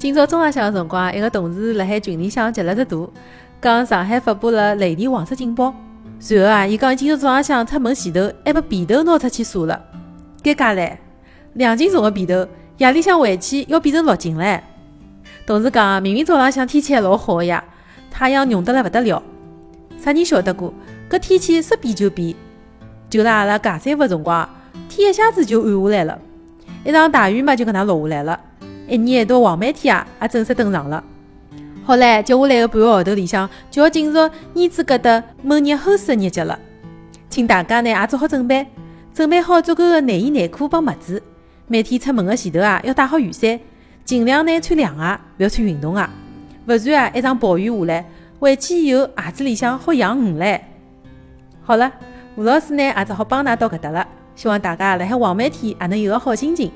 今朝中浪向个辰光，一个同事辣海群里向截了只图，讲上海发布了雷电黄色警报。随后啊，伊讲今朝早浪向出门前头还把被头拿出去晒了，尴尬唻！两斤重个被头，夜里向回去要变成六斤唻。同事讲，明明早浪向天气还老好个呀，太阳热得来勿得了。啥人晓得过？搿天气说变就变。就辣阿拉尬三伏辰光，天一下子就暗下来了，一场大雨嘛就搿能落下来了。一年一度黄梅天啊，也正式登场了。好唻，接下来的半个号头里向就要进入儿子搿搭闷热齁暑个日节了，请大家呢也做好准备，准备好足够的内衣内裤帮袜子。每天出门的前头啊，要带好雨伞，尽量呢穿凉鞋，勿要穿运动鞋。勿然啊，一场暴雨下来，回去以后鞋子里向好养鱼唻。好了，吴老师呢也只好帮㑚到搿搭了，希望大家辣海黄梅天也能有个好心情。